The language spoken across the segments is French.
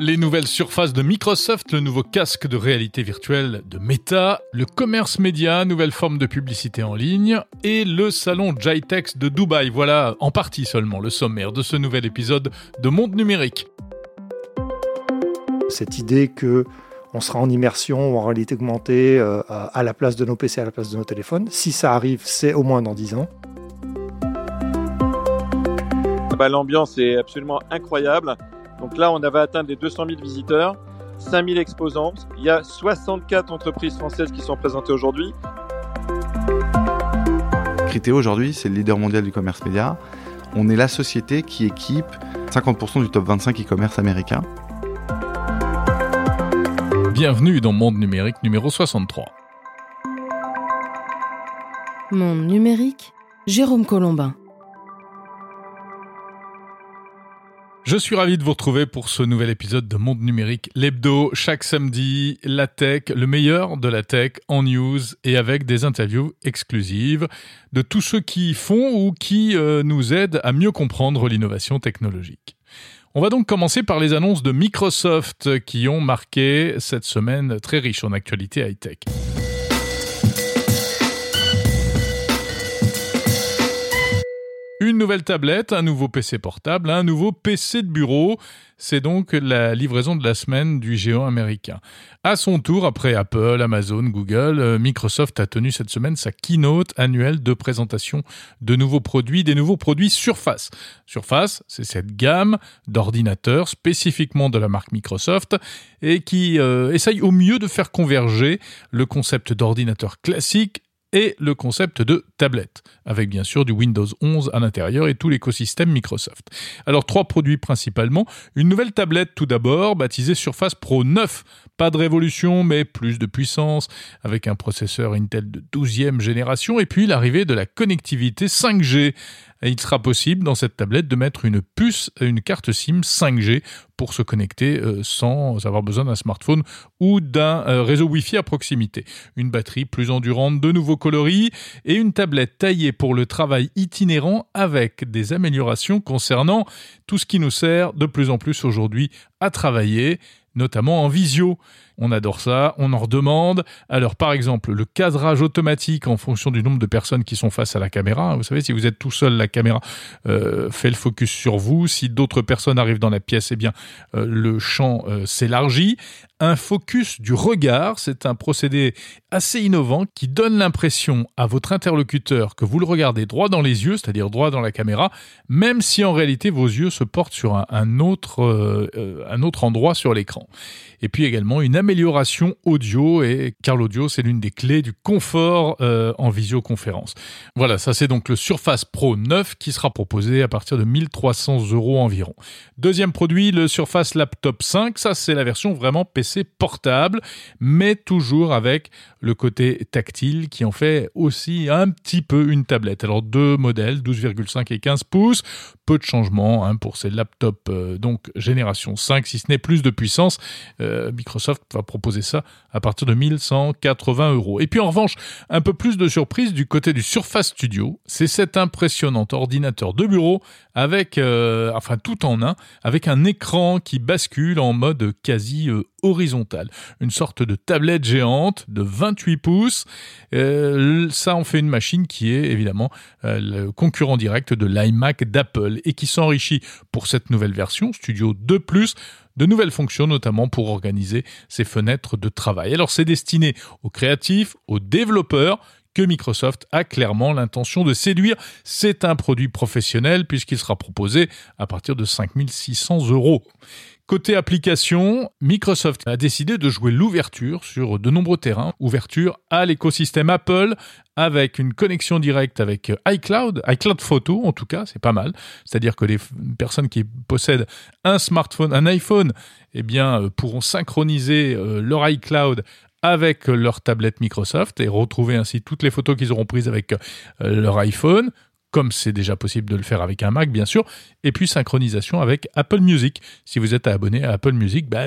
Les nouvelles surfaces de Microsoft, le nouveau casque de réalité virtuelle de Meta, le commerce média, nouvelle forme de publicité en ligne, et le salon Jitex de Dubaï. Voilà en partie seulement le sommaire de ce nouvel épisode de Monde Numérique. Cette idée que on sera en immersion ou en réalité augmentée euh, à la place de nos PC, à la place de nos téléphones. Si ça arrive, c'est au moins dans 10 ans. Bah, l'ambiance est absolument incroyable. Donc là, on avait atteint les 200 000 visiteurs, 5 000 exposants. Il y a 64 entreprises françaises qui sont présentées aujourd'hui. Criteo aujourd'hui, c'est le leader mondial du commerce média. On est la société qui équipe 50% du top 25 e-commerce américain. Bienvenue dans Monde Numérique numéro 63. Monde Numérique, Jérôme Colombin. Je suis ravi de vous retrouver pour ce nouvel épisode de Monde Numérique, l'hebdo, chaque samedi, la tech, le meilleur de la tech en news et avec des interviews exclusives de tous ceux qui font ou qui euh, nous aident à mieux comprendre l'innovation technologique. On va donc commencer par les annonces de Microsoft qui ont marqué cette semaine très riche en actualité high-tech. Nouvelle tablette, un nouveau PC portable, un nouveau PC de bureau. C'est donc la livraison de la semaine du géant américain. À son tour, après Apple, Amazon, Google, euh, Microsoft a tenu cette semaine sa keynote annuelle de présentation de nouveaux produits, des nouveaux produits Surface. Surface, c'est cette gamme d'ordinateurs spécifiquement de la marque Microsoft et qui euh, essaye au mieux de faire converger le concept d'ordinateur classique et le concept de tablette, avec bien sûr du Windows 11 à l'intérieur et tout l'écosystème Microsoft. Alors trois produits principalement, une nouvelle tablette tout d'abord, baptisée Surface Pro 9, pas de révolution mais plus de puissance, avec un processeur Intel de 12e génération, et puis l'arrivée de la connectivité 5G il sera possible dans cette tablette de mettre une puce, une carte SIM 5G pour se connecter euh, sans avoir besoin d'un smartphone ou d'un euh, réseau Wi-Fi à proximité. Une batterie plus endurante, de nouveaux coloris et une tablette taillée pour le travail itinérant avec des améliorations concernant tout ce qui nous sert de plus en plus aujourd'hui à travailler, notamment en visio. On adore ça, on en redemande. Alors par exemple, le cadrage automatique en fonction du nombre de personnes qui sont face à la caméra. Vous savez, si vous êtes tout seul, la caméra euh, fait le focus sur vous. Si d'autres personnes arrivent dans la pièce, eh bien euh, le champ euh, s'élargit. Un focus du regard, c'est un procédé assez innovant qui donne l'impression à votre interlocuteur que vous le regardez droit dans les yeux, c'est-à-dire droit dans la caméra, même si en réalité vos yeux se portent sur un, autre, un autre endroit sur l'écran. Et puis également une amélioration audio, et car l'audio c'est l'une des clés du confort euh, en visioconférence. Voilà, ça c'est donc le Surface Pro 9 qui sera proposé à partir de 1300 euros environ. Deuxième produit, le Surface Laptop 5, ça c'est la version vraiment PC portable, mais toujours avec le côté tactile qui en fait aussi un petit peu une tablette. Alors deux modèles, 12,5 et 15 pouces, peu de changements hein, pour ces laptops euh, donc génération 5, si ce n'est plus de puissance. Euh, Microsoft va proposer ça à partir de 1180 euros. Et puis en revanche, un peu plus de surprise du côté du Surface Studio, c'est cet impressionnant ordinateur de bureau avec, euh, enfin tout en un, avec un écran qui bascule en mode quasi horizontal. Une sorte de tablette géante de 28 pouces. Ça en fait une machine qui est évidemment le concurrent direct de l'iMac d'Apple et qui s'enrichit pour cette nouvelle version Studio 2 ⁇ de nouvelles fonctions, notamment pour organiser ses fenêtres de travail. Alors c'est destiné aux créatifs, aux développeurs, que Microsoft a clairement l'intention de séduire. C'est un produit professionnel puisqu'il sera proposé à partir de 5600 euros. Côté application, Microsoft a décidé de jouer l'ouverture sur de nombreux terrains, ouverture à l'écosystème Apple avec une connexion directe avec iCloud, iCloud Photo en tout cas, c'est pas mal. C'est-à-dire que les personnes qui possèdent un smartphone, un iPhone, eh bien euh, pourront synchroniser euh, leur iCloud avec leur tablette Microsoft et retrouver ainsi toutes les photos qu'ils auront prises avec euh, leur iPhone comme c'est déjà possible de le faire avec un Mac, bien sûr, et puis synchronisation avec Apple Music. Si vous êtes abonné à Apple Music, bah,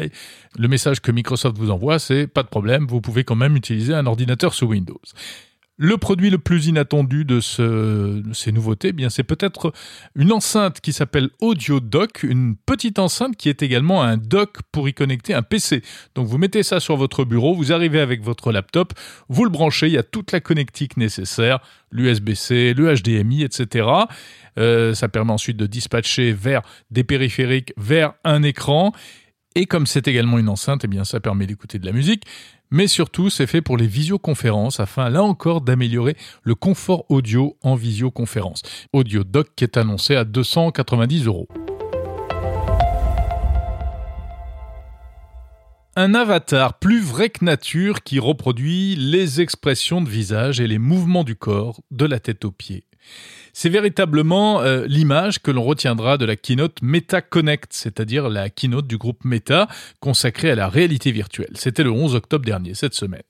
le message que Microsoft vous envoie, c'est pas de problème, vous pouvez quand même utiliser un ordinateur sous Windows. Le produit le plus inattendu de, ce, ces nouveautés, eh bien c'est peut-être une enceinte qui s'appelle Audio Dock, une petite enceinte qui est également un dock pour y connecter un PC. Donc vous mettez ça sur votre bureau, vous arrivez avec votre laptop, vous le branchez, il y a toute la connectique nécessaire, l'USB-C, le HDMI, etc. Euh, ça permet ensuite de dispatcher vers des périphériques, vers un écran. Et comme c'est également une enceinte, eh bien ça permet d'écouter de la musique mais surtout c'est fait pour les visioconférences afin là encore d'améliorer le confort audio en visioconférence. Audio Doc qui est annoncé à 290 euros. Un avatar plus vrai que nature qui reproduit les expressions de visage et les mouvements du corps de la tête aux pieds. C'est véritablement euh, l'image que l'on retiendra de la keynote Meta Connect, c'est-à-dire la keynote du groupe Meta consacrée à la réalité virtuelle. C'était le 11 octobre dernier, cette semaine.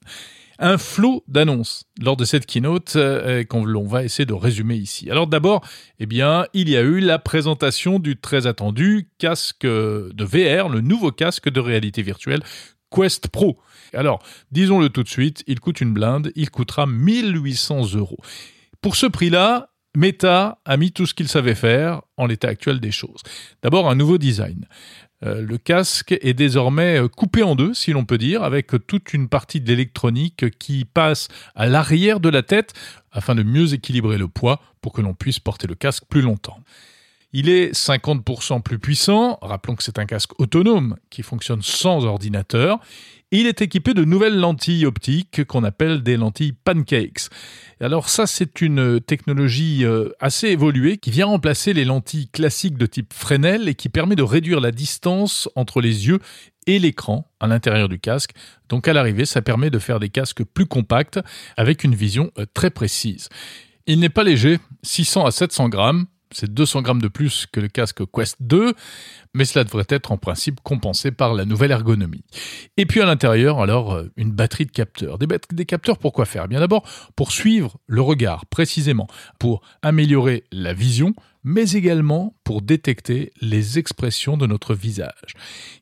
Un flot d'annonces lors de cette keynote euh, qu'on va essayer de résumer ici. Alors d'abord, eh bien, il y a eu la présentation du très attendu casque de VR, le nouveau casque de réalité virtuelle Quest Pro. Alors, disons-le tout de suite, il coûte une blinde, il coûtera 1800 euros. Pour ce prix-là, Meta a mis tout ce qu'il savait faire en l'état actuel des choses. D'abord, un nouveau design. Euh, le casque est désormais euh, coupé en deux, si l'on peut dire, avec toute une partie d'électronique qui passe à l'arrière de la tête afin de mieux équilibrer le poids pour que l'on puisse porter le casque plus longtemps. Il est 50% plus puissant, rappelons que c'est un casque autonome qui fonctionne sans ordinateur. Il est équipé de nouvelles lentilles optiques qu'on appelle des lentilles pancakes. Alors ça, c'est une technologie euh, assez évoluée qui vient remplacer les lentilles classiques de type Fresnel et qui permet de réduire la distance entre les yeux et l'écran à l'intérieur du casque. Donc à l'arrivée, ça permet de faire des casques plus compacts avec une vision euh, très précise. Il n'est pas léger, 600 à 700 grammes, c'est 200 grammes de plus que le casque Quest 2, mais cela devrait être en principe compensé par la nouvelle ergonomie. Et puis à l'intérieur, alors, euh, une batterie de capteurs. Des, capteurs pour quoi faire? Bien d'abord, pour suivre le regard précisément, pour améliorer la vision, mais également pour détecter les expressions de notre visage.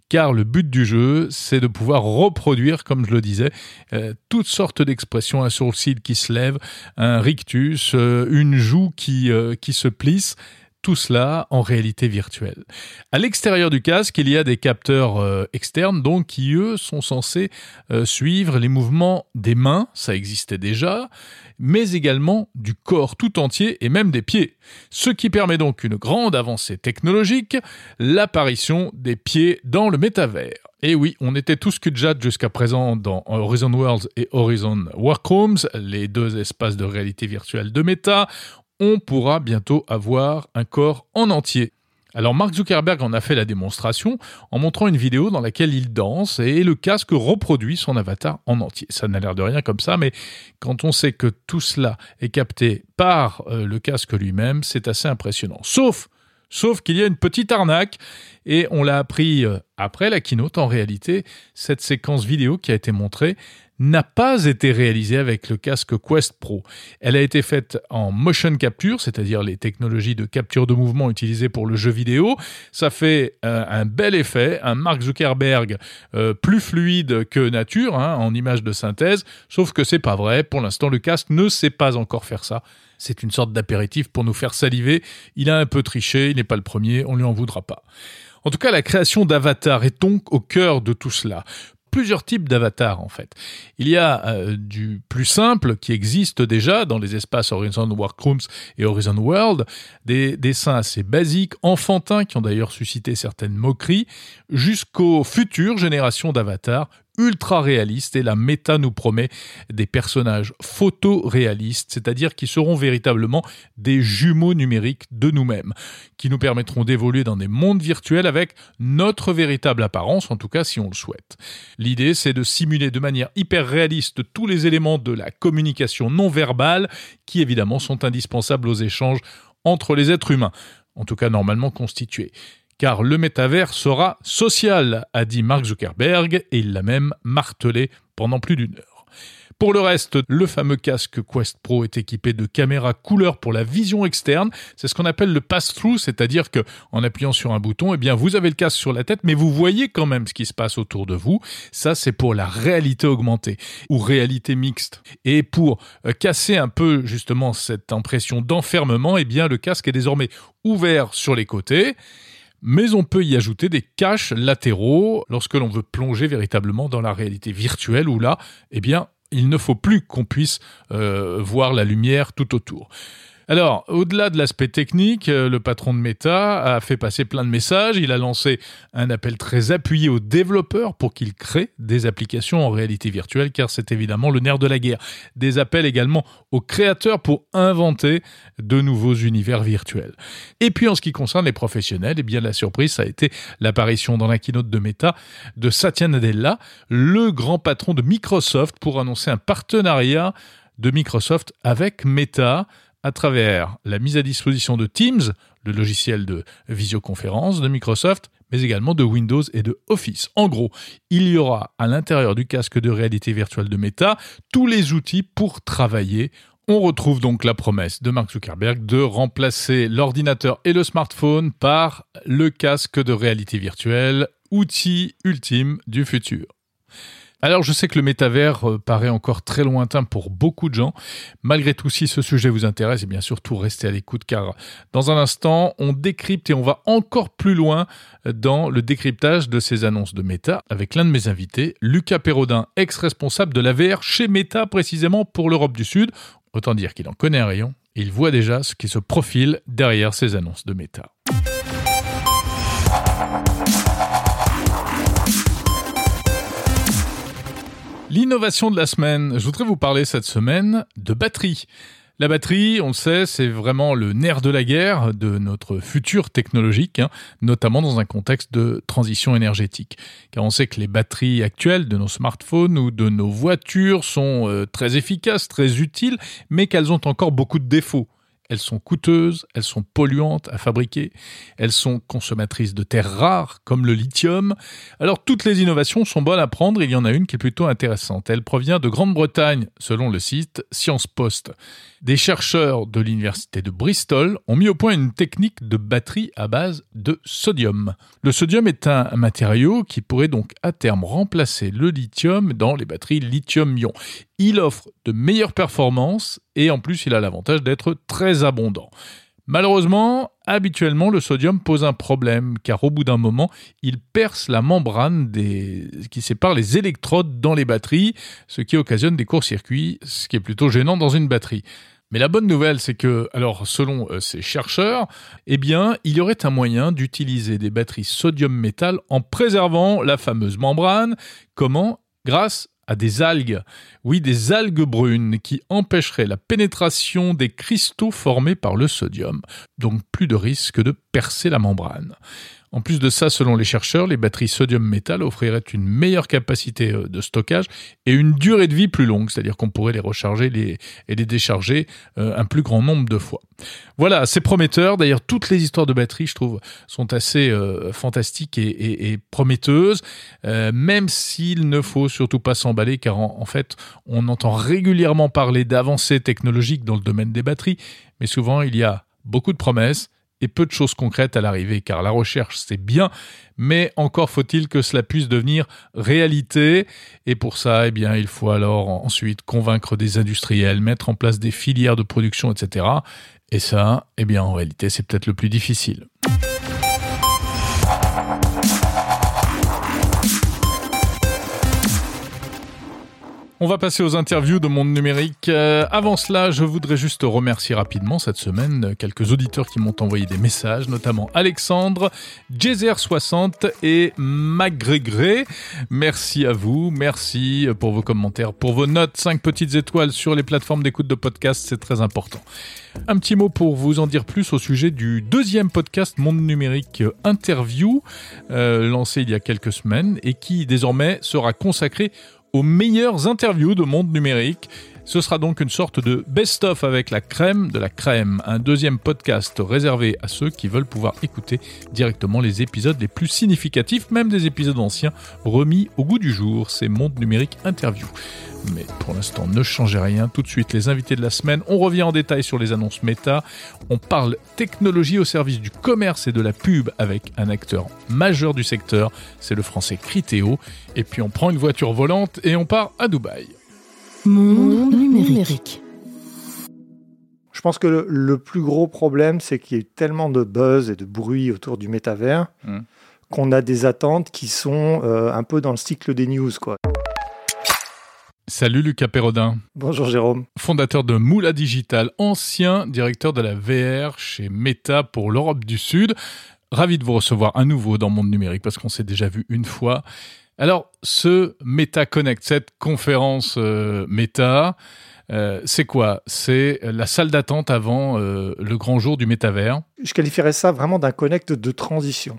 Car le but du jeu, c'est de pouvoir reproduire, comme je le disais, euh, toutes sortes d'expressions, un sourcil qui se lève, un rictus, euh, une joue qui, euh, qui se plisse, tout cela en réalité virtuelle. À l'extérieur du casque, il y a des capteurs externes donc qui eux sont censés suivre les mouvements des mains, ça existait déjà, mais également du corps tout entier et même des pieds. Ce qui permet donc une grande avancée technologique, l'apparition des pieds dans le métavers. Et oui, on était tous cul-de-jatte jusqu'à présent dans Horizon Worlds et Horizon Workrooms, les deux espaces de réalité virtuelle de Meta. On pourra bientôt avoir un corps en entier. Alors Mark Zuckerberg en a fait la démonstration en montrant une vidéo dans laquelle il danse et le casque reproduit son avatar en entier. Ça n'a l'air de rien comme ça, mais quand on sait que tout cela est capté par euh, le casque lui-même, c'est assez impressionnant. Sauf, sauf qu'il y a une petite arnaque et on l'a appris euh, après la keynote. En réalité, cette séquence vidéo qui a été montrée n'a pas été réalisée avec le casque Quest Pro. Elle a été faite en motion capture, c'est-à-dire les technologies de capture de mouvement utilisées pour le jeu vidéo. Ça fait euh, un bel effet, un Mark Zuckerberg euh, plus fluide que nature, hein, en image de synthèse, sauf que c'est pas vrai. Pour l'instant, le casque ne sait pas encore faire ça. C'est une sorte d'apéritif pour nous faire saliver. Il a un peu triché, il n'est pas le premier, on lui en voudra pas. En tout cas, la création d'Avatar est donc au cœur de tout cela plusieurs types d'avatars en fait. Il y a euh, du plus simple qui existe déjà dans les espaces Horizon Workrooms et Horizon World, des dessins assez basiques, enfantins qui ont d'ailleurs suscité certaines moqueries, jusqu'aux futures générations d'avatars ultra réaliste et la méta nous promet des personnages photoréalistes, c'est-à-dire qui seront véritablement des jumeaux numériques de nous-mêmes, qui nous permettront d'évoluer dans des mondes virtuels avec notre véritable apparence, en tout cas si on le souhaite. L'idée, c'est de simuler de manière hyper réaliste tous les éléments de la communication non verbale qui évidemment sont indispensables aux échanges entre les êtres humains, en tout cas normalement constitués car le métavers sera social, a dit Mark Zuckerberg, et il l'a même martelé pendant plus d'une heure. Pour le reste, le fameux casque Quest Pro est équipé de caméras couleur pour la vision externe. C'est ce qu'on appelle le pass-through, c'est-à-dire que en appuyant sur un bouton, eh bien vous avez le casque sur la tête, mais vous voyez quand même ce qui se passe autour de vous. Ça, c'est pour la réalité augmentée ou réalité mixte. Et pour euh, casser un peu justement cette impression d'enfermement, eh bien le casque est désormais ouvert sur les côtés mais on peut y ajouter des caches latéraux lorsque l'on veut plonger véritablement dans la réalité virtuelle où là, eh bien, il ne faut plus qu'on puisse euh, voir la lumière tout autour. Alors, au-delà de l'aspect technique, euh, le patron de Meta a fait passer plein de messages. Il a lancé un appel très appuyé aux développeurs pour qu'ils créent des applications en réalité virtuelle, car c'est évidemment le nerf de la guerre. Des appels également aux créateurs pour inventer de nouveaux univers virtuels. Et puis, en ce qui concerne les professionnels, eh bien, la surprise, ça a été l'apparition dans la keynote de Meta de Satya Nadella, le grand patron de Microsoft, pour annoncer un partenariat de Microsoft avec Meta à travers la mise à disposition de Teams, le logiciel de visioconférence de Microsoft, mais également de Windows et de Office. En gros, il y aura à l'intérieur du casque de réalité virtuelle de Meta tous les outils pour travailler. On retrouve donc la promesse de Mark Zuckerberg de remplacer l'ordinateur et le smartphone par le casque de réalité virtuelle, outil ultime du futur. Alors je sais que le métavers euh, paraît encore très lointain pour beaucoup de gens. Malgré tout, si ce sujet vous intéresse, et bien surtout restez à l'écoute car dans un instant, on décrypte et on va encore plus loin dans le décryptage de ces annonces de Meta avec l'un de mes invités, Lucas Perrodin, ex-responsable de la VR chez Meta précisément pour l'Europe du Sud. Autant dire qu'il en connaît un rayon il voit déjà ce qui se profile derrière ces annonces de Meta. L'innovation de la semaine, je voudrais vous parler cette semaine de batterie. La batterie, on sait, c'est vraiment le nerf de la guerre de notre futur technologique, hein, notamment dans un contexte de transition énergétique. Car on sait que les batteries actuelles de nos smartphones ou de nos voitures sont euh, très efficaces, très utiles, mais qu'elles ont encore beaucoup de défauts elles sont coûteuses, elles sont polluantes à fabriquer, elles sont consommatrices de terres rares comme le lithium. Alors toutes les innovations sont bonnes à prendre, il y en a une qui est plutôt intéressante. Elle provient de Grande-Bretagne, selon le site Science Post. Des chercheurs de l'université de Bristol ont mis au point une technique de batterie à base de sodium. Le sodium est un matériau qui pourrait donc à terme remplacer le lithium dans les batteries lithium-ion. Il offre de meilleures performances et en plus il a l'avantage d'être très abondant. Malheureusement, habituellement, le sodium pose un problème car au bout d'un moment, il perce la membrane qui sépare les électrodes dans les batteries, ce qui occasionne des courts-circuits, ce qui est plutôt gênant dans une batterie. Mais la bonne nouvelle, c'est que, alors, selon euh, ces chercheurs, eh bien, il y aurait un moyen d'utiliser des batteries sodium-métal en préservant la fameuse membrane. Comment? Grâce à des algues. Oui, des algues brunes qui empêcheraient la pénétration des cristaux formés par le sodium. Donc plus de risque de percer la membrane. En plus de ça, selon les chercheurs, les batteries sodium-métal offriraient une meilleure capacité euh, de stockage et une durée de vie plus longue, c'est-à-dire qu'on pourrait les recharger et les décharger euh, un plus grand nombre de fois. Voilà, c'est prometteur. D'ailleurs, toutes les histoires de batteries, je trouve, sont assez euh, fantastiques et, prometteuses, même s'il ne faut surtout pas s'emballer, car en fait, on entend régulièrement parler d'avancées technologiques dans le domaine des batteries, mais souvent il y a beaucoup de promesses et peu de choses concrètes à l'arrivée, car la recherche c'est bien, mais encore faut-il que cela puisse devenir réalité, et pour ça, eh il faut alors ensuite convaincre des industriels, mettre en place des filières de production, etc. Et ça, eh bien, en réalité, c'est peut-être le plus difficile. On va passer aux interviews de Monde Numérique. Euh, avant cela, je voudrais juste remercier rapidement cette semaine quelques auditeurs qui m'ont envoyé des messages, notamment Alexandre, Jezer60 et Magrégré. Merci à vous, merci pour vos commentaires, pour vos notes, 5 petites étoiles sur les plateformes d'écoute de podcast, c'est très important. Un petit mot pour vous en dire plus au sujet du deuxième podcast Monde Numérique Interview, euh, lancé il y a quelques semaines et qui désormais sera consacré aux meilleures interviews de monde numérique. Ce sera donc une sorte de best-of avec la crème de la crème, un deuxième podcast réservé à ceux qui veulent pouvoir écouter directement les épisodes les plus significatifs, même des épisodes anciens remis au goût du jour. C'est Monde Numérique Interview. Mais pour l'instant, ne changez rien. Tout de suite, les invités de la semaine. On revient en détail sur les annonces méta. On parle technologie au service du commerce et de la pub avec un acteur majeur du secteur. C'est le français Criteo. Et puis on prend une voiture volante et on part à Dubaï. Monde numérique. Je pense que le, le plus gros problème, c'est qu'il y a eu tellement de buzz et de bruit autour du métavers Hmm. qu'on a des attentes qui sont euh, un peu dans le cycle des news. Quoi. Salut Lucas Perrodin, Bonjour Jérôme. fondateur de Moula Digital, ancien directeur de la VR chez Meta pour l'Europe du Sud. Ravi de vous recevoir à nouveau dans Monde Numérique parce qu'on s'est déjà vu une fois. Alors, ce Meta Connect, cette conférence euh, Meta, euh, c'est quoi? C'est la salle d'attente avant euh, le grand jour du métavers. Je qualifierais ça vraiment d'un connect de transition.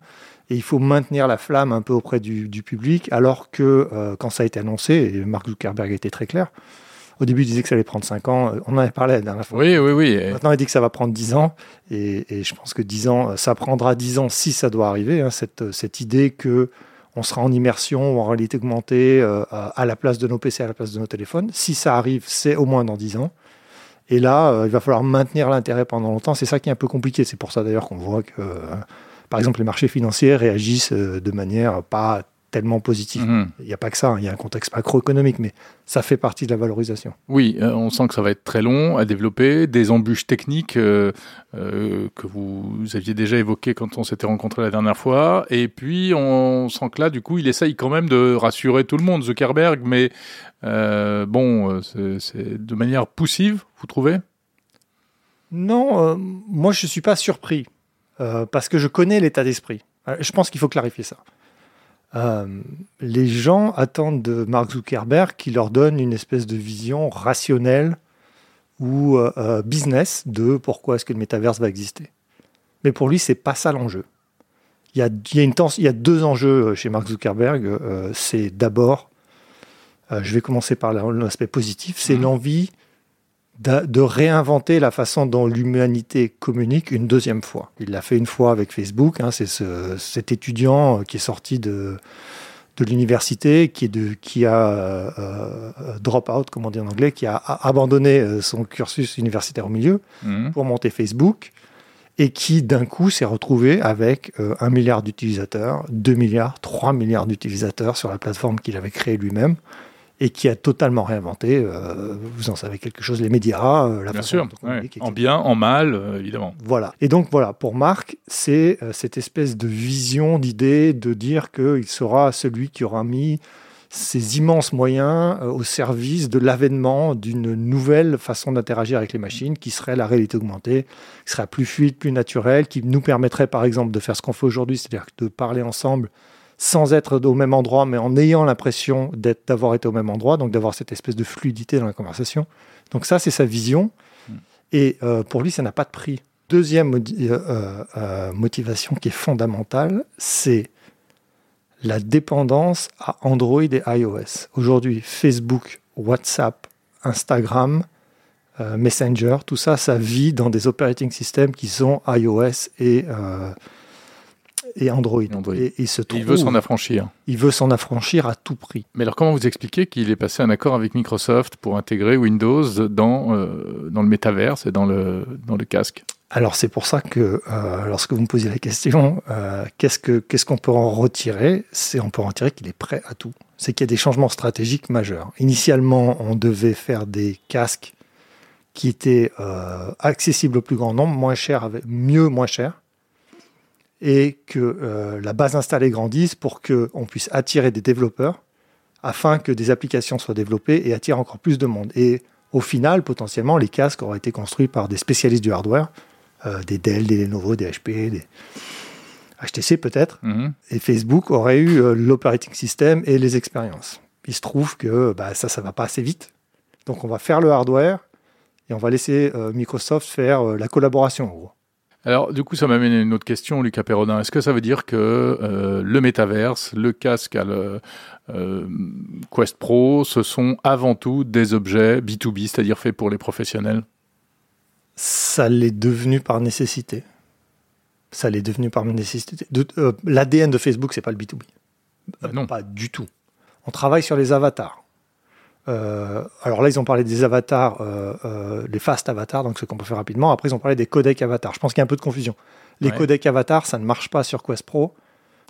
Et il faut maintenir la flamme un peu auprès du, du public, alors que euh, quand ça a été annoncé, et Mark Zuckerberg était très clair, au début il disait que ça allait prendre 5 ans, on en avait parlé la dernière fois. Oui, oui, oui. Maintenant, il dit que ça va prendre 10 ans, et, et je pense que 10 ans, ça prendra 10 ans si ça doit arriver, hein, cette, cette idée que on sera en immersion ou en réalité augmentée euh, à la place de nos PC, à la place de nos téléphones. Si ça arrive, c'est au moins dans 10 ans. Et là, euh, il va falloir maintenir l'intérêt pendant longtemps. C'est ça qui est un peu compliqué. C'est pour ça d'ailleurs qu'on voit que, euh, par exemple, les marchés financiers réagissent de manière pas tellement positive. Mhm. Il n'y a pas que ça, hein. il y a un contexte macroéconomique, mais ça fait partie de la valorisation. Oui, euh, on sent que ça va être très long à développer, des embûches techniques euh, euh, que vous aviez déjà évoquées quand on s'était rencontrés la dernière fois, et puis on sent que là, du coup, il essaye quand même de rassurer tout le monde, Zuckerberg, mais bon, c'est- de manière poussive, vous trouvez? Non, moi je ne suis pas surpris parce que je connais l'état d'esprit. Je pense qu'il faut clarifier ça. Euh, les gens attendent de Mark Zuckerberg qu'il leur donne une espèce de vision rationnelle ou euh, euh, business de pourquoi est-ce que le métaverse va exister. Mais pour lui, c'est pas ça l'enjeu. Il y a, il y a une tens- il y a deux enjeux chez Mark Zuckerberg. Euh, c'est d'abord, je vais commencer par la- l'aspect positif, c'est Mhm. l'envie de réinventer la façon dont l'humanité communique une deuxième fois. Il l'a fait une fois avec Facebook. hein, c'est ce- cet étudiant euh, qui est sorti de, de l'université, qui, est de, qui a euh, euh, drop out, comme on dit en anglais, qui a a- abandonné son cursus universitaire au milieu Mhm. pour monter Facebook et qui d'un coup s'est retrouvé avec euh, un milliard d'utilisateurs, 2 milliards, 3 milliards d'utilisateurs sur la plateforme qu'il avait créée lui-même et qui a totalement réinventé, euh, vous en savez quelque chose, les médias, euh, la Bien façon sûr, dont ouais. en bien, en mal, euh, évidemment. Voilà. Et donc voilà, pour Marc, c'est cette espèce de vision, d'idée de dire qu'il sera celui qui aura mis ces immenses moyens au service de l'avènement d'une nouvelle façon d'interagir avec les machines qui serait la réalité augmentée, qui serait plus fluide, plus naturelle, qui nous permettrait par exemple de faire ce qu'on fait aujourd'hui, c'est-à-dire de parler ensemble sans être au même endroit, mais en ayant l'impression d'être, d'avoir été au même endroit, donc d'avoir cette espèce de fluidité dans la conversation. Donc ça, c'est sa vision. Et euh, pour lui, ça n'a pas de prix. Deuxième euh, euh, motivation qui est fondamentale, c'est la dépendance à Android et iOS. Aujourd'hui, Facebook, WhatsApp, Instagram, Messenger, tout ça, ça vit dans des operating systems qui sont iOS et, et Android. Android. Et il se Et trouve, il veut s'en affranchir. il veut s'en affranchir à tout prix. Mais alors, comment vous expliquez qu'il est passé un accord avec Microsoft pour intégrer Windows dans, euh, dans le métaverse et dans le, dans le casque? Alors c'est pour ça que euh, lorsque vous me posez la question, euh, qu'est-ce que qu'est-ce qu'on peut en retirer? C'est on peut en retirer qu'il est prêt à tout. C'est qu'il y a des changements stratégiques majeurs. Initialement, on devait faire des casques qui étaient euh, accessibles au plus grand nombre, moins cher, mieux, moins cher, et que euh, la base installée grandisse pour que on puisse attirer des développeurs afin que des applications soient développées et attirent encore plus de monde. Et au final, potentiellement, les casques auraient été construits par des spécialistes du hardware euh, des Dell, des Lenovo, des HP, des HTC peut-être, Mhm. et Facebook aurait eu euh, l'operating system et les expériences. Il se trouve que bah, ça, ça va pas assez vite. Donc on va faire le hardware et on va laisser euh, Microsoft faire la collaboration. en gros. Alors, du coup, ça m'amène à une autre question, Lucas Perrodin. Est-ce que ça veut dire que euh, le métaverse, le casque à le euh, Quest Pro, ce sont avant tout des objets B2B, c'est-à-dire faits pour les professionnels? Ça l'est devenu par nécessité. Ça l'est devenu par nécessité. De- euh, L'ADN de Facebook, c'est pas le B2B. Bah non. Pas du tout. On travaille sur les avatars. Euh, alors là, ils ont parlé des avatars, euh, euh, les fast avatars, donc ce qu'on peut faire rapidement. Après, ils ont parlé des codecs avatars. Je pense qu'il y a un peu de confusion. Les Ouais. codecs avatars, ça ne marche pas sur Quest Pro.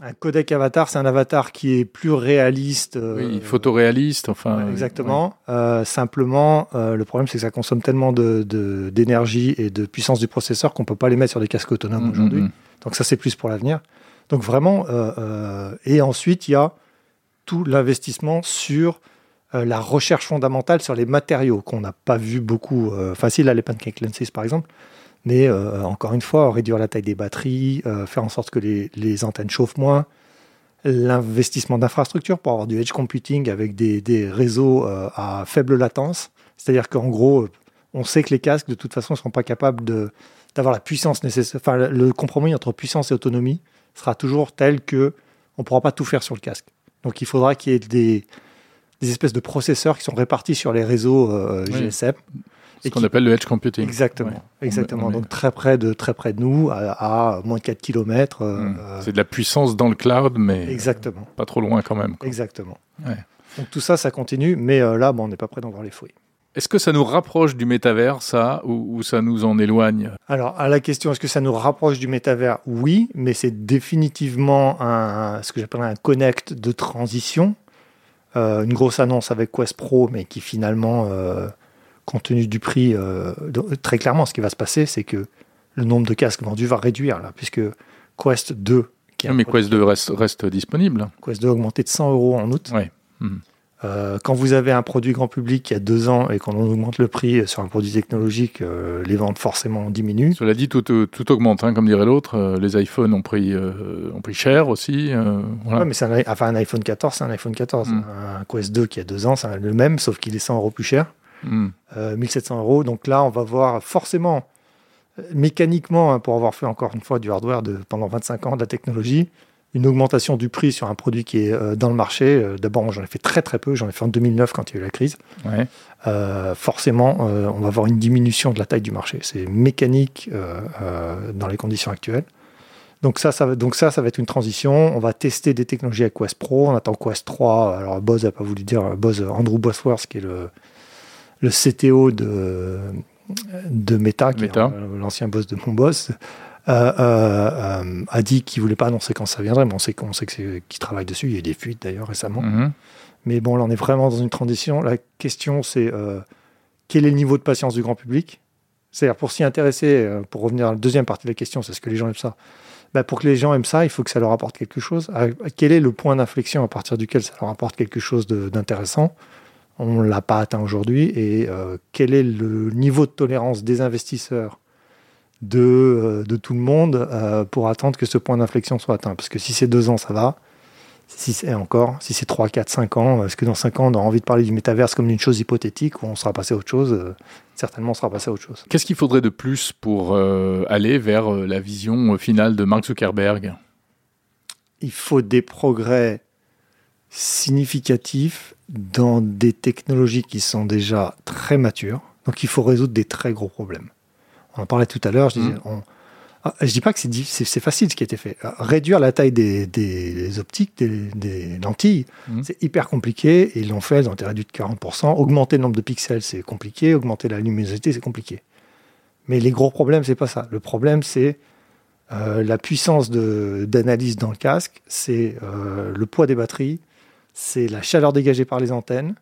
Un codec avatar, c'est un avatar qui est plus réaliste. euh, Oui, photoréaliste, enfin. Exactement. Euh, simplement, euh, le problème, c'est que ça consomme tellement de- de- d'énergie et de puissance du processeur qu'on peut pas les mettre sur des casques autonomes Mm, aujourd'hui. mm, mm. Donc ça, c'est plus pour l'avenir. Donc vraiment, euh, euh, et ensuite, il y a tout l'investissement sur euh, la recherche fondamentale sur les matériaux qu'on n'a pas vu beaucoup. euh, facile à les pancake lenses, par exemple. Mais euh, encore une fois, réduire la taille des batteries, faire en sorte que les, les antennes chauffent moins, l'investissement d'infrastructures pour avoir du edge computing avec des, des réseaux à faible latence. C'est-à-dire qu'en gros, on sait que les casques, de toute façon, ne seront pas capables de- d'avoir la puissance nécessaire. Enfin, le- le compromis entre puissance et autonomie sera toujours tel que on ne pourra pas tout faire sur le casque. Donc il faudra qu'il y ait des, des espèces de processeurs qui sont répartis sur les réseaux euh, Oui. GSM. Ce qu'on qui- appelle le edge computing. Exactement, Ouais. Exactement. on Donc très près de très près de nous, à, à moins de 4 km. Mm. C'est de la puissance dans le cloud, mais exactement, pas trop loin quand même. quoi. exactement. Ouais. Donc tout ça, ça continue, mais euh, là, bon, on n'est pas prêt d'en voir les fruits. Est-ce que ça nous rapproche du métavers, ça, ou, ou ça nous en éloigne? Alors, à la question, est-ce que ça nous rapproche du métavers? Oui, mais c'est définitivement un, ce que j'appelle un connect de transition. Euh, une grosse annonce avec Quest Pro, mais qui finalement, euh, compte tenu du prix, euh, de- très clairement, ce qui va se passer, c'est que le nombre de casques vendus va réduire, là, puisque Quest 2, qui est un Mais Quest 2 reste, reste disponible. Quest 2 a augmenté de 100 euros en août. Ouais. Mhm. Euh, quand vous avez un produit grand public qui a deux ans et qu'on augmente le prix sur un produit technologique, euh, les ventes forcément diminuent. Cela dit, tout, tout, tout augmente, hein, comme dirait l'autre. Euh, les iPhones ont pris, euh, ont pris cher aussi. euh, voilà. Ouais, mais c'est un, enfin, un iPhone 14, c'est un iPhone 14. Mm. Un Quest 2 qui a deux ans, c'est le même, sauf qu'il est 100 euros plus cher. Mhm. Euh, 1700 euros. Donc là, on va voir forcément, euh, mécaniquement, hein, pour avoir fait encore une fois du hardware de, pendant 25 ans, de la technologie, une augmentation du prix sur un produit qui est euh, dans le marché. Euh, D'abord, j'en ai fait très très peu. J'en ai fait en 2009 quand il y a eu la crise. Ouais. Euh, forcément, euh, on va avoir une diminution de la taille du marché. C'est mécanique euh, dans les conditions actuelles. Donc ça, ça va, donc ça, ça va être une transition. On va tester des technologies avec Quest Pro. On attend Quest 3. Alors Buzz n'a pas voulu dire Buzz, Andrew Bosworth, qui est le, le CTO de, de Meta, qui Meta. est l'ancien boss de mon boss, euh, euh, euh, a dit qu'il voulait pas annoncer quand ça viendrait. Mais on sait, qu'on sait qu'il travaille dessus. Il y a eu des fuites d'ailleurs récemment. Mhm. Mais bon, là, on est vraiment dans une transition. La question, c'est quel est le niveau de patience du grand public? C'est-à-dire, pour s'y intéresser, pour revenir à la deuxième partie de la question, c'est ce que les gens aiment ça. Bah, pour que les gens aiment ça, il faut que ça leur apporte quelque chose. À- quel est le point d'inflexion à partir duquel ça leur apporte quelque chose d'intéressant? On ne l'a pas atteint aujourd'hui. Et euh, quel est le niveau de tolérance des investisseurs de, euh, de tout le monde euh, pour attendre que ce point d'inflexion soit atteint Parce que si c'est deux ans, ça va. Si c'est encore, si c'est 3, 4, 5 ans, est-ce que dans 5 ans, on aura envie de parler du métaverse comme d'une chose hypothétique ou on sera passé à autre chose Euh, Certainement, on sera passé à autre chose. Qu'est-ce qu'il faudrait de plus pour euh, aller vers la vision finale de Mark Zuckerberg? Il faut des progrès significatifs dans des technologies qui sont déjà très matures. Donc, il faut résoudre des très gros problèmes. On en parlait tout à l'heure. Je disais, on- Ah, je dis pas que c'est facile ce qui a été fait. Euh, Réduire la taille des, des optiques, des, des lentilles, Mhm. c'est hyper compliqué. Et ils l'ont fait, ils ont été réduits de 40%. Augmenter le nombre de pixels, c'est compliqué. Augmenter la luminosité, c'est compliqué. Mais les gros problèmes, c'est pas ça. Le problème, c'est euh, la puissance d'analyse dans le casque, c'est euh, le poids des batteries, c'est la chaleur dégagée par les antennes,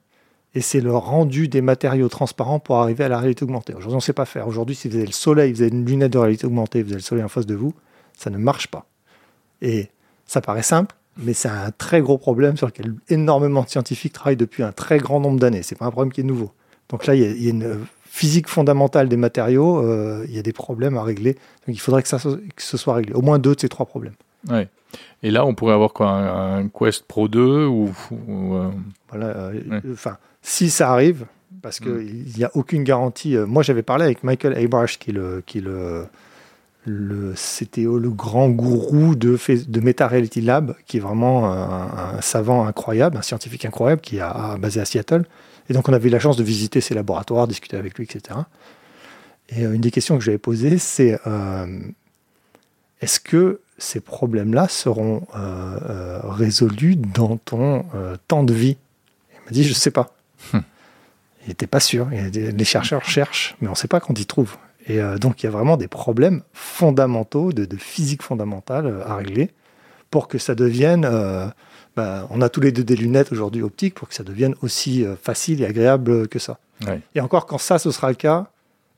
et c'est le rendu des matériaux transparents pour arriver à la réalité augmentée. Aujourd'hui, on ne sait pas faire. Aujourd'hui, si vous avez le soleil, vous avez une lunette de réalité augmentée, vous avez le soleil en face de vous, ça ne marche pas. Et ça paraît simple, mais c'est un très gros problème sur lequel énormément de scientifiques travaillent depuis un très grand nombre d'années. C'est pas un problème qui est nouveau. Donc là, il y a, une physique fondamentale des matériaux, euh, il y a des problèmes à régler. Donc il faudrait que, ça, que ce soit réglé. Au moins deux de ces trois problèmes. Ouais. Et là, on pourrait avoir quoi Un, un Quest Pro 2 ou, ou, euh, Voilà, euh, Ouais. Enfin, si ça arrive, parce Mm. qu'il n'y a aucune garantie. euh, moi, j'avais parlé avec Michael Abrash, qui est le, qui est le, le CTO, le grand gourou de, de Meta Reality Lab, qui est vraiment un, savant incroyable, un scientifique incroyable, qui a basé à Seattle. Et donc on avait eu la chance de visiter ses laboratoires, discuter avec lui, etc. Et une des questions que j'avais posées, c'est est-ce que ces problèmes-là seront résolus dans ton temps de vie? Il m'a dit, je ne sais pas. Hum. Il n'était pas sûr. Les chercheurs cherchent, mais on ne sait pas quand ils trouvent. Et euh, donc, il y a vraiment des problèmes fondamentaux, de, physique fondamentale euh, à régler pour que ça devienne. Euh, bah, on a tous les deux des lunettes aujourd'hui optiques pour que ça devienne aussi facile et agréable que ça. Et encore, quand ça, ce sera le cas,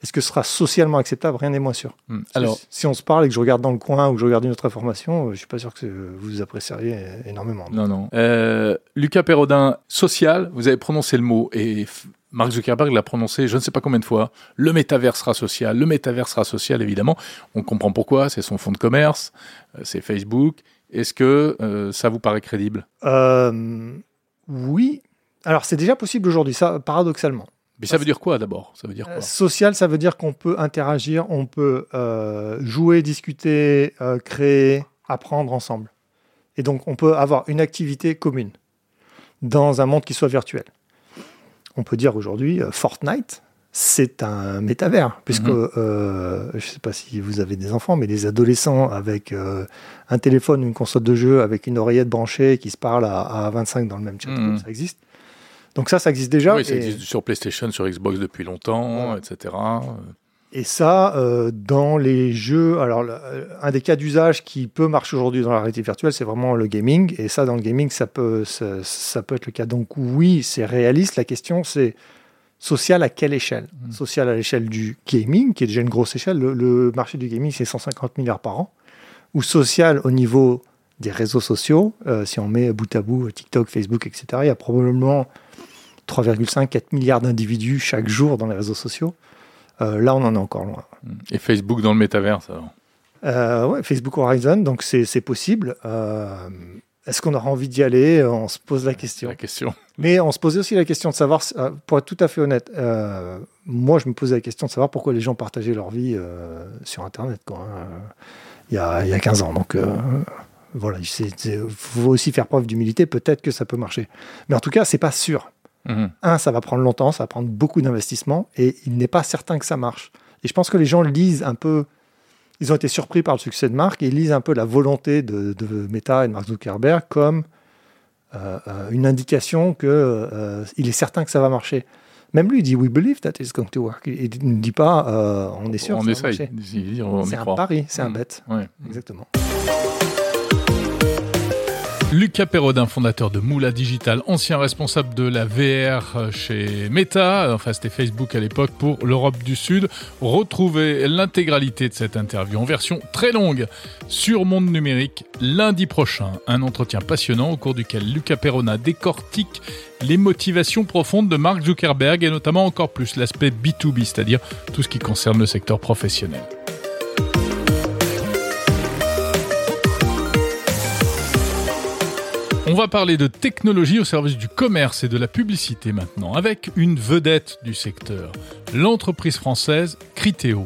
est-ce que ce sera socialement acceptable? Rien n'est moins sûr. Hmm. Alors, si, on se parle et que je regarde dans le coin ou que je regarde une autre information, je ne suis pas sûr que vous apprécieriez énormément. Non, non. Lucas Perrodin, social, vous avez prononcé le mot et Mark Zuckerberg l'a prononcé je ne sais pas combien de fois. Le métavers sera social, le métavers sera social, évidemment. On comprend pourquoi, c'est son fonds de commerce, euh, c'est Facebook. Est-ce que euh, ça vous paraît crédible? Euh, Oui. Alors c'est déjà possible aujourd'hui, ça, paradoxalement. Mais ça veut dire quoi d'abord? Ça veut dire quoi? Social, ça veut dire qu'on peut interagir, on peut jouer, discuter, créer, apprendre ensemble. Et donc on peut avoir une activité commune dans un monde qui soit virtuel on peut dire aujourd'hui, euh, Fortnite, c'est un métavers, puisque mhm. euh, je ne sais pas si vous avez des enfants, mais des adolescents avec euh, un téléphone, une console de jeu, avec une oreillette branchée qui se parle à, 25 dans le même chat, mhm. ça existe. Donc ça, ça existe déjà. Oui, ça existe sur PlayStation, sur Xbox depuis longtemps, etc. Et ça, euh, dans les jeux, alors euh, un des cas d'usage qui peut marcher aujourd'hui dans la réalité virtuelle, c'est vraiment le gaming. Et ça, dans le gaming, ça peut, ça, peut être le cas. Donc oui, c'est réaliste. La question, c'est social à quelle échelle? Mmh. Social à l'échelle du gaming, qui est déjà une grosse échelle. Le, marché du gaming, c'est 150 milliards par an. Ou social au niveau des réseaux sociaux. Euh, si on met bout à bout TikTok, Facebook, etc., il y a probablement 3,5-4 milliards d'individus chaque jour dans les réseaux sociaux. Euh, là, on en est encore loin. Et Facebook dans le métaverse euh, ouais, Facebook Horizon, donc c'est possible. Euh, est-ce qu'on aura envie d'y aller? On se pose la question. La question. Mais on se posait aussi la question de savoir, pour être tout à fait honnête, moi je me posais la question de savoir pourquoi les gens partageaient leur vie sur Internet hein, il, y a, il, y a, 15 ans. Donc voilà, il faut aussi faire preuve d'humilité, peut-être que ça peut marcher. Mais en tout cas, c'est pas sûr. Mhm. Un, ça va prendre longtemps, ça va prendre beaucoup d'investissement et il n'est pas certain que ça marche. Et je pense que les gens lisent un peu, ils ont été surpris par le succès de Marc et ils lisent un peu la volonté de, Meta et de Mark Zuckerberg comme euh, euh, une indication qu'il euh, il est certain que ça va marcher. Même lui, il dit We believe that it's going to work. Il ne dit pas On est sûr on que ça essaye. C'est un pari, c'est un mhm. bet. Exactement. Lucas Perrodin, fondateur de Moula Digital, ancien responsable de la VR chez Meta, enfin c'était Facebook à l'époque pour l'Europe du Sud. Retrouvez l'intégralité de cette interview en version très longue sur Monde Numérique lundi prochain. Un entretien passionnant au cours duquel Lucas Perrodin décortique les motivations profondes de Mark Zuckerberg et notamment encore plus l'aspect B2B, c'est-à-dire tout ce qui concerne le secteur professionnel. On va parler de technologie au service du commerce et de la publicité maintenant, avec une vedette du secteur, l'entreprise française Criteo.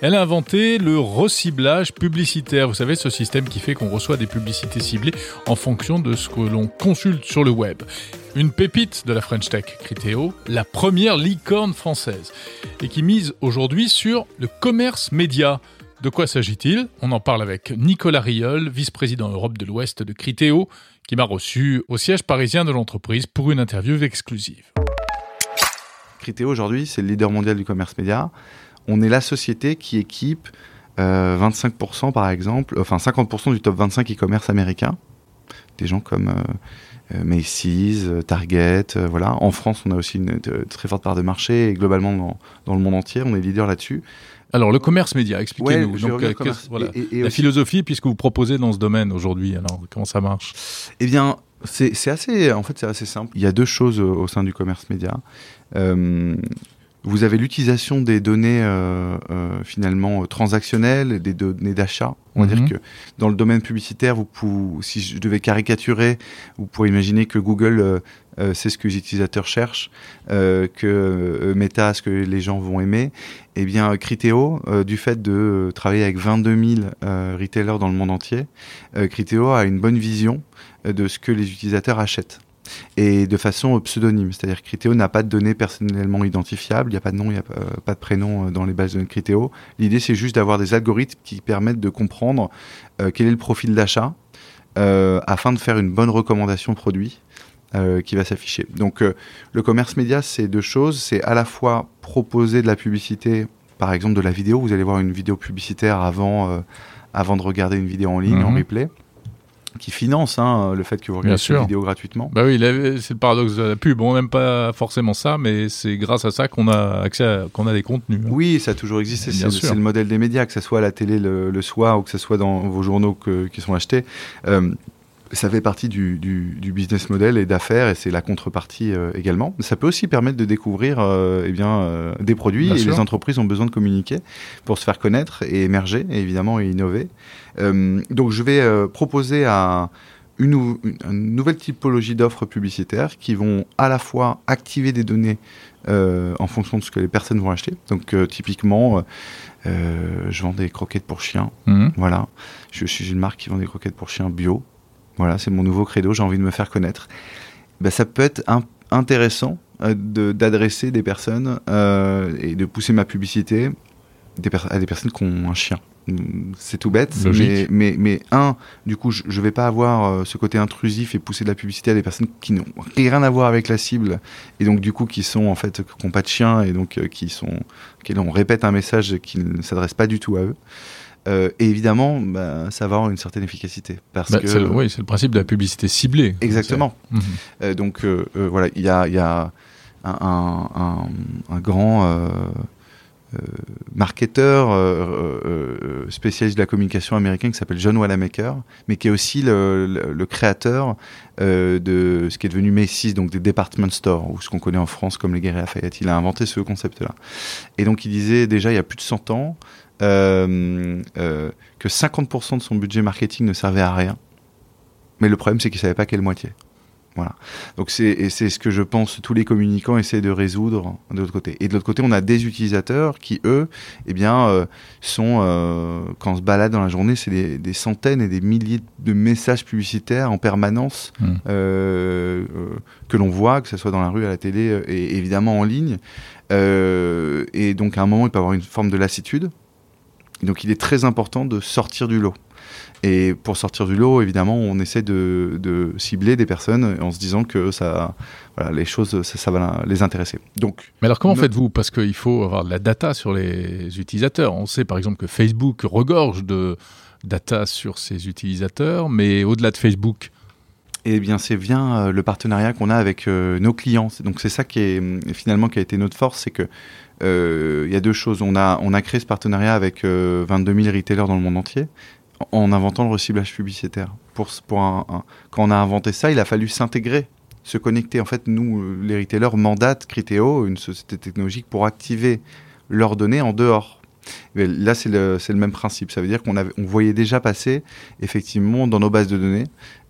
Elle a inventé le reciblage publicitaire. Vous savez, ce système qui fait qu'on reçoit des publicités ciblées en fonction de ce que l'on consulte sur le web. Une pépite de la French Tech, Criteo, la première licorne française, et qui mise aujourd'hui sur le commerce média. De quoi s'agit-il? On en parle avec Nicolas Riol, vice-président Europe de l'Ouest de Criteo, qui m'a reçu au siège parisien de l'entreprise pour une interview exclusive. Criteo aujourd'hui, c'est le leader mondial du commerce média. On est la société qui équipe 25% euh, par exemple, enfin 50% du top 25 e-commerce américain. Des gens comme euh, euh, Macy's, Target, voilà. En France, on a aussi une, très forte part de marché et globalement dans le monde entier, on est leader là-dessus. Alors, le commerce média, expliquez-nous. Euh, la philosophie, puisque vous proposez dans ce domaine aujourd'hui, alors comment ça marche? Eh bien, c'est assez, en fait, c'est assez simple. Il y a deux choses au, sein du commerce média. Euh, vous avez l'utilisation des données euh, euh, finalement transactionnelles, des données d'achat. On va Mhm. dire que dans le domaine publicitaire, vous pouvez, si je devais caricaturer, vous pourrez imaginer que Google euh, sait ce que les utilisateurs cherchent, euh, que euh, Meta ce que les gens vont aimer. Eh bien, Criteo, du fait de travailler avec 22 000 euh, retailers dans le monde entier, Criteo a une bonne vision de ce que les utilisateurs achètent et de façon pseudonyme. C'est-à-dire Criteo n'a pas de données personnellement identifiables, il n'y a pas de nom, il n'y a pas, de prénom dans les bases de Criteo. L'idée, c'est juste d'avoir des algorithmes qui permettent de comprendre quel est le profil d'achat afin de faire une bonne recommandation produit euh, qui va s'afficher. Donc, euh, le commerce média, c'est deux choses. C'est à la fois proposer de la publicité, par exemple de la vidéo. Vous allez voir une vidéo publicitaire avant, euh, avant de regarder une vidéo en ligne, en Mhm. replay, qui finance hein, le fait que vous regardez cette vidéo gratuitement. Bah oui, c'est le paradoxe de la pub. On n'aime pas forcément ça, mais c'est grâce à ça qu'on a accès qu'on a des contenus. hein. Oui, ça a toujours existé. C'est le modèle des médias, que ce soit à la télé le, le soir ou que ce soit dans vos journaux que- qui sont achetés. Euh, ça fait partie du, du- du business model et d'affaires et c'est la contrepartie euh, également. Ça peut aussi permettre de découvrir euh, eh bien, euh, des produits Bien et sûr. les entreprises ont besoin de communiquer pour se faire connaître et émerger et évidemment et innover. Euh, donc je vais euh, proposer à une, nou- une- une nouvelle typologie d'offres publicitaires qui vont à la fois activer des données euh, en fonction de ce que les personnes vont acheter. Donc euh, typiquement, euh, je vends des croquettes pour chiens. Mhm. Voilà, je suis une marque qui vend des croquettes pour chiens bio. Voilà, c'est mon nouveau credo. J'ai envie de me faire connaître. Ben, ça peut être un- intéressant euh, de- d'adresser des personnes euh, et de pousser ma publicité des à des personnes qui ont un chien. C'est tout bête, mais, mais, mais un, du coup, je, je vais pas avoir euh, ce côté intrusif et pousser de la publicité à des personnes qui n'ont rien à voir avec la cible et donc du coup qui sont en fait qui n'ont pas de chien et donc euh, qui sont qui on répète un message qui ne s'adresse pas du tout à eux. Euh, et évidemment, bah, ça va avoir une certaine efficacité parce Bah, que le- oui, c'est le principe de la publicité ciblée. exactement. Mhm. Euh, donc euh, voilà, il y a, il y a un, un- un- un grand marketeur spécialiste de la communication américain qui s'appelle John Wanamaker, mais qui est aussi le, le- le créateur de ce qui est devenu Macy's, donc des department stores, ou ce qu'on connaît en France comme les Guerriers Lafayette. Il a inventé ce concept-là. Et donc il disait déjà il y a plus de 100 ans euh, euh, que 50% de son budget marketing ne servait à rien. Mais le problème, c'est qu'il savait pas quelle moitié. Voilà. Donc c'est ce que je pense tous les communicants essaient de résoudre de l'autre côté. Et de l'autre côté, on a des utilisateurs qui eux, eh bien, euh, sont euh, quand on se balade dans la journée, c'est des, des centaines et des milliers de messages publicitaires en permanence Mm. euh, euh, que l'on voit, que ce soit dans la rue, à la télé et évidemment en ligne. Et donc à un moment, il peut avoir une forme de lassitude. Donc il est très important de sortir du lot. Et pour sortir du lot, évidemment, on essaie de, de cibler des personnes en se disant que ça, voilà, les choses, ça, ça va les intéresser. Donc, Mais alors comment faites-vous? Parce qu'il faut avoir de la data sur les utilisateurs. On sait par exemple que Facebook regorge de data sur ses utilisateurs, mais au-delà de Facebook, eh bien, c'est bien euh, le partenariat qu'on a avec euh, nos clients. Donc, c'est ça qui est hum, finalement qui a été notre force, c'est que euh, il y a deux choses. On a on a créé ce partenariat avec euh, 22 000 retailers dans le monde entier en en inventant le reciblage publicitaire. Pour pour quand on a inventé ça, il a fallu s'intégrer, se connecter. En fait, nous, les retailers mandatent Criteo, une société technologique, pour activer leurs données en dehors. Là, c'est le, le même principe. Ça veut dire qu'on on voyait déjà passer, effectivement, dans nos bases de données,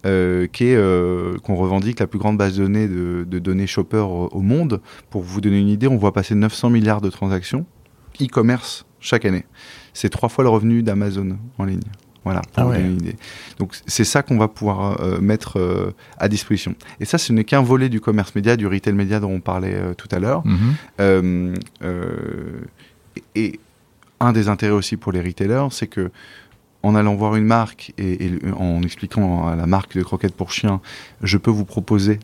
euh, euh, qu'on revendique la plus grande base de données de, de données shopper au, monde. Pour vous donner une idée, on voit passer 900 milliards de transactions e-commerce chaque année. C'est trois fois le revenu d'Amazon en ligne. Voilà, pour Ah vous ouais. donner une idée. Donc c'est ça qu'on va pouvoir euh, mettre euh, à disposition. Et ça, ce n'est qu'un volet du commerce média, du retail média dont on parlait euh, tout à l'heure. Et, et un des intérêts aussi pour les retailers, c'est que en allant voir une marque et, et en expliquant à la marque de croquettes pour chiens, je peux vous proposer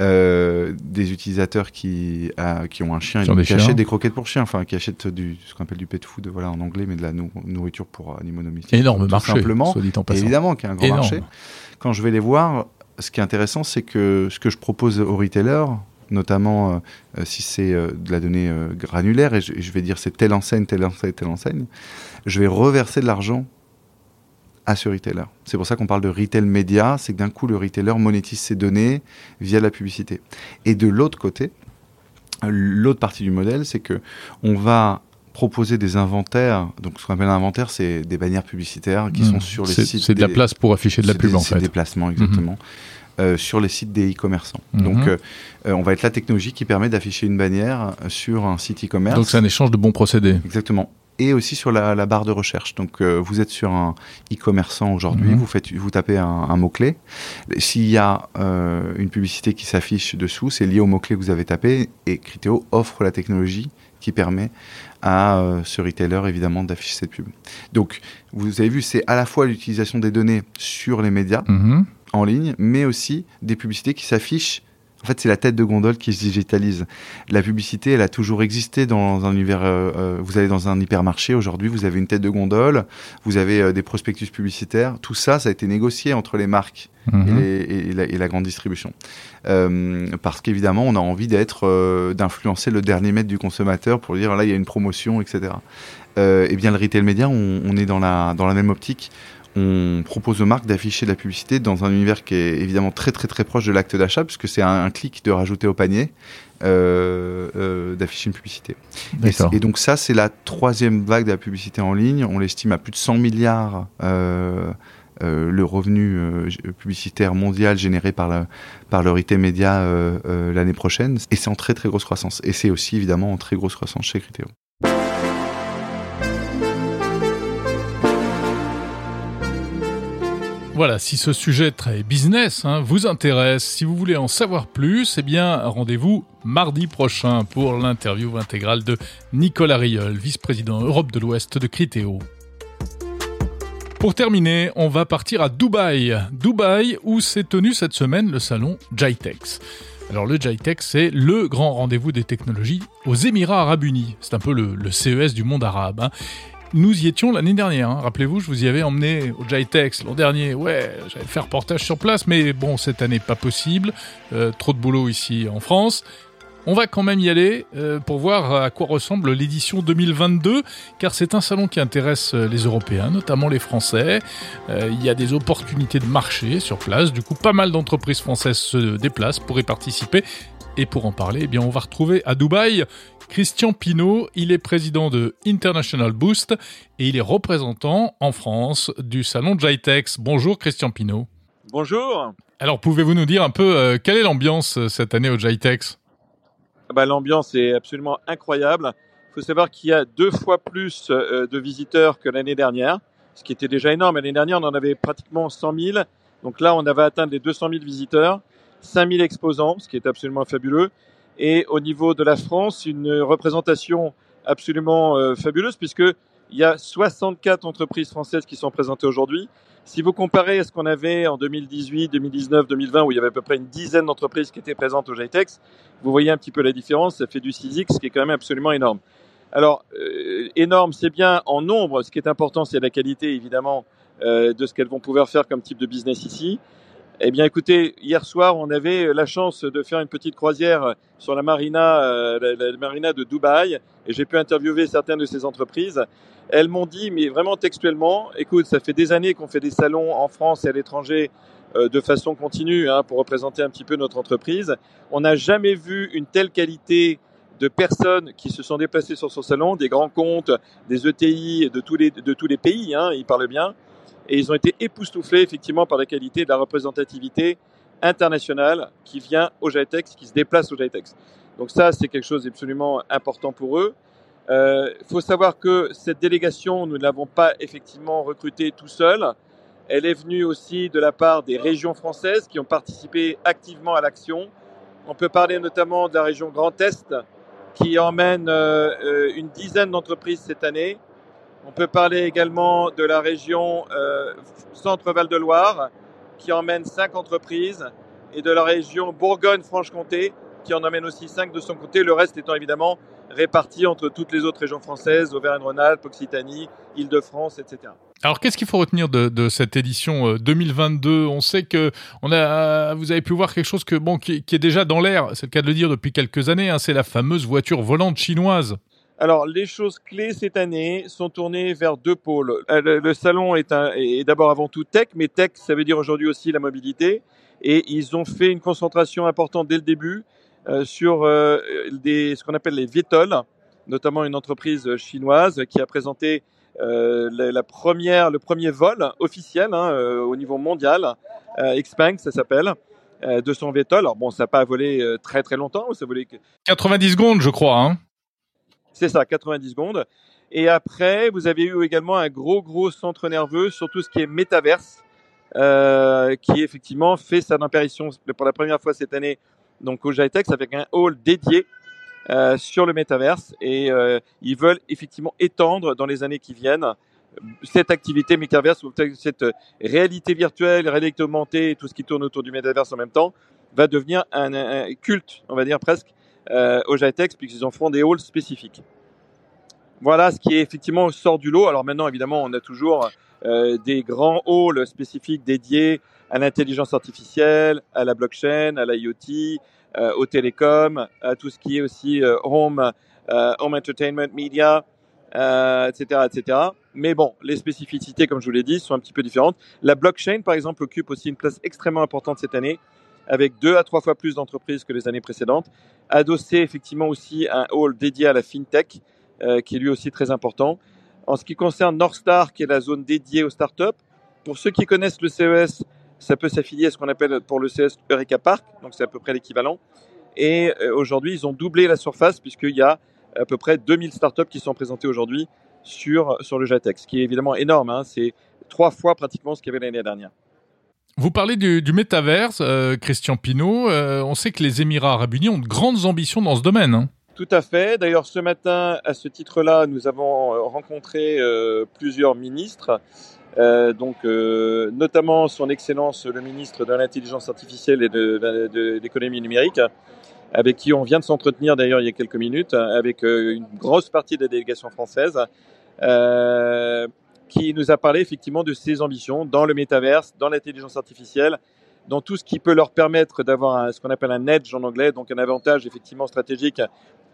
euh, des utilisateurs qui, qui ont un chien et Qui achètent des croquettes pour chiens, enfin qui achètent du, ce qu'on appelle du pet food, voilà en anglais, mais de la nou- nourriture pour animaux domestiques. énorme Tout marché, simplement. soit dit en évidemment qu'il y a un grand Énorme. marché. Quand je vais les voir, ce qui est intéressant, c'est que ce que je propose aux retailers, notamment euh, euh, si c'est euh, de la donnée euh, granulaire, et je, et je vais dire c'est telle enseigne, telle enseigne, telle enseigne, je vais reverser de l'argent à ce retailer. C'est pour ça qu'on parle de retail média, c'est que d'un coup le retailer monétise ses données via la publicité. Et de l'autre côté, L'autre partie du modèle, c'est que on va proposer des inventaires. Donc, ce qu'on appelle un inventaire, c'est des bannières publicitaires qui sont Mmh. sur les C'est sites. c'est de la place pour afficher de la c'est pub des- en c'est fait. des placements, exactement. euh, sur les sites des e-commerçants. Mhm. Donc, euh, euh, on va être la technologie qui permet d'afficher une bannière sur un site e-commerce. Donc c'est un échange de bons procédés. Exactement. Et aussi sur la, la barre de recherche. Donc, euh, vous êtes sur un e-commerçant aujourd'hui, Mhm. vous, faites, vous tapez un, un mot-clé. S'il y a euh, une publicité qui s'affiche dessous, c'est lié au mot-clé que vous avez tapé. Et Criteo offre la technologie qui permet à euh, ce retailer, évidemment, d'afficher cette pub. Donc, vous avez vu, c'est à la fois l'utilisation des données sur les médias Mhm. en ligne, mais aussi des publicités qui s'affichent. En fait, c'est la tête de gondole qui se digitalise. La publicité, elle a toujours existé dans un univers. euh, euh, vous allez dans un hypermarché aujourd'hui, vous avez une tête de gondole, vous avez euh, des prospectus publicitaires. Tout ça, ça a été négocié entre les marques et, Mhm. les- et la, et la grande distribution. Euh, parce qu'évidemment, on a envie d'être, euh, d'influencer le dernier mètre du consommateur pour dire là, il y a une promotion, etc. Euh, et bien, le retail média, on, on est dans la, dans la même optique. On propose aux marques d'afficher de la publicité dans un univers qui est évidemment très très très proche de l'acte d'achat, puisque c'est un, un clic de rajouter au panier, euh, euh, d'afficher une publicité. Et, donc ça, c'est la troisième vague de la publicité en ligne. On l'estime à plus de 100 milliards euh, le revenu publicitaire mondial généré par, la, par le retail média l'année prochaine. Et c'est en très très grosse croissance. Et c'est aussi évidemment en très grosse croissance chez Criteo. Voilà, si ce sujet très business hein, vous intéresse, si vous voulez en savoir plus, eh bien rendez-vous mardi prochain pour l'interview intégrale de Nicolas Riol, vice-président Europe de l'Ouest de Criteo. Pour terminer, on va partir à Dubaï. Dubaï où s'est tenu cette semaine le salon JITEX. Alors le JITEX, c'est le grand rendez-vous des technologies aux Émirats Arabes Unis. C'est un peu le, le CES du monde arabe. hein. Nous y étions l'année dernière. hein. Rappelez-vous, je vous y avais emmené au JITEX l'an dernier. Ouais, j'avais fait reportage sur place, mais bon, cette année pas possible. Euh, trop de boulot ici en France. On va quand même y aller euh, pour voir à quoi ressemble l'édition 2022, car c'est un salon qui intéresse euh, les Européens, notamment les Français. Il y a des opportunités de marché sur place, du coup pas mal d'entreprises françaises se déplacent pour y participer. Et pour en parler, eh bien, on va retrouver à Dubaï Christian Pinault. Il est président de International Boost et il est représentant en France du salon Jitex. Bonjour Christian Pinault. Bonjour. Alors pouvez-vous nous dire un peu euh, quelle est l'ambiance euh, cette année au Jitex? Ah bah, L'ambiance est absolument incroyable. Il faut savoir qu'il y a deux fois plus euh, de visiteurs que l'année dernière, ce qui était déjà énorme. L'année dernière, on en avait pratiquement 100 000. Donc là, on avait atteint les 200 000 visiteurs, 5 000 exposants, ce qui est absolument fabuleux. Et au niveau de la France, une représentation absolument euh, fabuleuse, puisqu'il y a 64 entreprises françaises qui sont présentées aujourd'hui. Si vous comparez à ce qu'on avait en 2018, 2019, 2020, où il y avait à peu près une dizaine d'entreprises qui étaient présentes au JTEX, vous voyez un petit peu la différence, ça fait du 6X, ce qui est quand même absolument énorme. Alors, euh, énorme, c'est bien en nombre, ce qui est important, c'est la qualité, évidemment, euh, de ce qu'elles vont pouvoir faire comme type de business ici. Eh bien, écoutez, hier soir, on avait la chance de faire une petite croisière sur la marina, euh, la, marina de Dubaï, et j'ai pu interviewer certaines de ces entreprises. Elles m'ont dit, mais vraiment textuellement, écoute, ça fait des années qu'on fait des salons en France et à l'étranger euh, de façon continue hein, pour représenter un petit peu notre entreprise. On n'a jamais vu une telle qualité de personnes qui se sont déplacées sur son salon, des grands comptes, des ETI de tous les, de tous les pays, hein, ils parlent bien. Et ils ont été époustouflés effectivement par la qualité de la représentativité internationale qui vient au JITEX, qui se déplace au JITEX. Donc ça, c'est quelque chose d'absolument important pour eux. Il euh, faut savoir que cette délégation, nous ne l'avons pas effectivement recrutée tout seul. Elle est venue aussi de la part des régions françaises qui ont participé activement à l'action. On peut parler notamment de la région Grand Est qui emmène euh, une dizaine d'entreprises cette année. On peut parler également de la région euh, Centre-Val de Loire qui emmène cinq entreprises et de la région Bourgogne-Franche-Comté qui en emmène aussi cinq de son côté, le reste étant évidemment réparti entre toutes les autres régions françaises, Auvergne-Rhône-Alpes, Occitanie, Île-de-France, etc. Alors, qu'est-ce qu'il faut retenir de, de, cette édition 2022 On sait que on a, vous avez pu voir quelque chose que bon, qui, qui est déjà dans l'air. C'est le cas de le dire depuis quelques années. Hein, c'est la fameuse voiture volante chinoise. Alors, les choses clés cette année sont tournées vers deux pôles. Le, le salon est, d'abord avant tout tech, mais tech, ça veut dire aujourd'hui aussi la mobilité. Et ils ont fait une concentration importante dès le début sur des, ce qu'on appelle les VTOL, notamment une entreprise chinoise qui a présenté la, première, le premier vol officiel hein, au niveau mondial, Xpeng ça s'appelle, de son VTOL. Alors bon, ça n'a pas volé très très longtemps, ça volé 90 secondes, je crois. Hein c'est ça, 90 secondes. Et après, vous avez eu également un gros, gros centre nerveux sur tout ce qui est métaverse, euh, qui effectivement fait sa apparition pour la première fois cette année donc au Jitex avec un hall dédié euh, sur le métaverse. Et euh, ils veulent effectivement étendre dans les années qui viennent cette activité métaverse, cette réalité virtuelle, réalité augmentée tout ce qui tourne autour du métaverse en même temps, va devenir un culte, on va dire presque, euh, au Jitex, puisqu'ils en font des halls spécifiques. Voilà ce qui est effectivement sort du lot. Alors maintenant, évidemment, on a toujours euh, des grands halls spécifiques dédiés à l'intelligence artificielle, à la blockchain, à l'IoT, euh, au télécom, à tout ce qui est aussi euh, home, euh, home entertainment, media, etc., etc. Mais bon, les spécificités, comme je vous l'ai dit, sont un petit peu différentes. La blockchain, par exemple, occupe aussi une place extrêmement importante cette année avec deux à trois fois plus d'entreprises que les années précédentes, adossé effectivement aussi un hall dédié à la fintech, euh, qui est lui aussi très important. En ce qui concerne Northstar, qui est la zone dédiée aux startups, pour ceux qui connaissent le CES, ça peut s'affilier à ce qu'on appelle pour le CES Eureka Park, donc c'est à peu près l'équivalent. Et euh, aujourd'hui, ils ont doublé la surface puisqu'il y a à peu près 2000 startups qui sont présentées aujourd'hui sur, sur le JATEX, ce qui est évidemment énorme. Hein. c'est trois fois pratiquement ce qu'il y avait l'année dernière. Vous parlez du, du métaverse, euh, Christian Pinault. Euh, on sait que les Émirats arabes unis ont de grandes ambitions dans ce domaine. Hein. Tout à fait. D'ailleurs, ce matin, à ce titre-là, nous avons euh, rencontré plusieurs ministres, donc notamment Son Excellence le ministre de l'intelligence artificielle et de, l'économie numérique, avec qui on vient de s'entretenir d'ailleurs il y a quelques minutes, avec une grosse partie de la délégation française qui nous a parlé effectivement de ses ambitions dans le métaverse, dans l'intelligence artificielle, dans tout ce qui peut leur permettre d'avoir ce qu'on appelle un edge en anglais, donc un avantage effectivement stratégique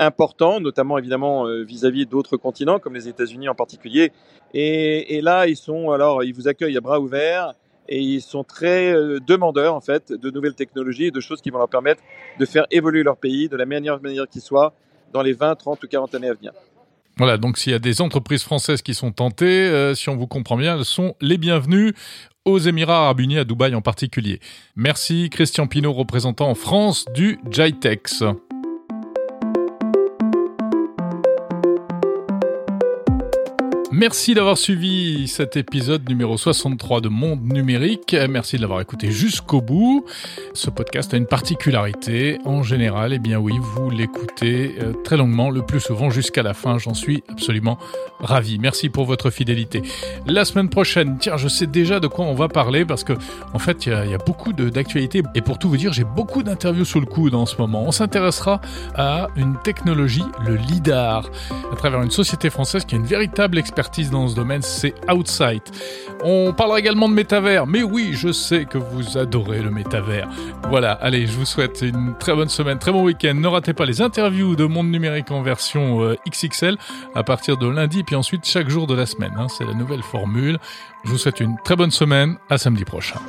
important, notamment évidemment euh, vis-à-vis d'autres continents comme les États-Unis en particulier. Et, et, là, ils sont alors, ils vous accueillent à bras ouverts et ils sont très euh, demandeurs en fait de nouvelles technologies et de choses qui vont leur permettre de faire évoluer leur pays de la meilleure manière qui soit dans les 20, 30 ou 40 années à venir. Voilà, donc s'il y a des entreprises françaises qui sont tentées, euh, si on vous comprend bien, elles sont les bienvenues aux Émirats arabes unis, à Dubaï en particulier. Merci Christian Pinault, représentant en France du JITEX. Merci d'avoir suivi cet épisode numéro 63 de Monde Numérique. Merci de l'avoir écouté jusqu'au bout. Ce podcast a une particularité. En général, eh bien oui, vous l'écoutez euh, très longuement, le plus souvent jusqu'à la fin. J'en suis absolument ravi. Merci pour votre fidélité. La semaine prochaine, tiens, je sais déjà de quoi on va parler parce que, en fait, il y, a beaucoup d'actualités. Et pour tout vous dire, j'ai beaucoup d'interviews sous le coude en ce moment. On s'intéressera à une technologie, le LIDAR, à travers une société française qui a une véritable dans ce domaine, c'est Outside. On parlera également de métavers, mais oui, je sais que vous adorez le métavers. Voilà, allez, je vous souhaite une très bonne semaine, très bon week-end. Ne ratez pas les interviews de Monde Numérique en version euh, XXL à partir de lundi, puis ensuite chaque jour de la semaine. Hein, c'est la nouvelle formule. Je vous souhaite une très bonne semaine, à samedi prochain.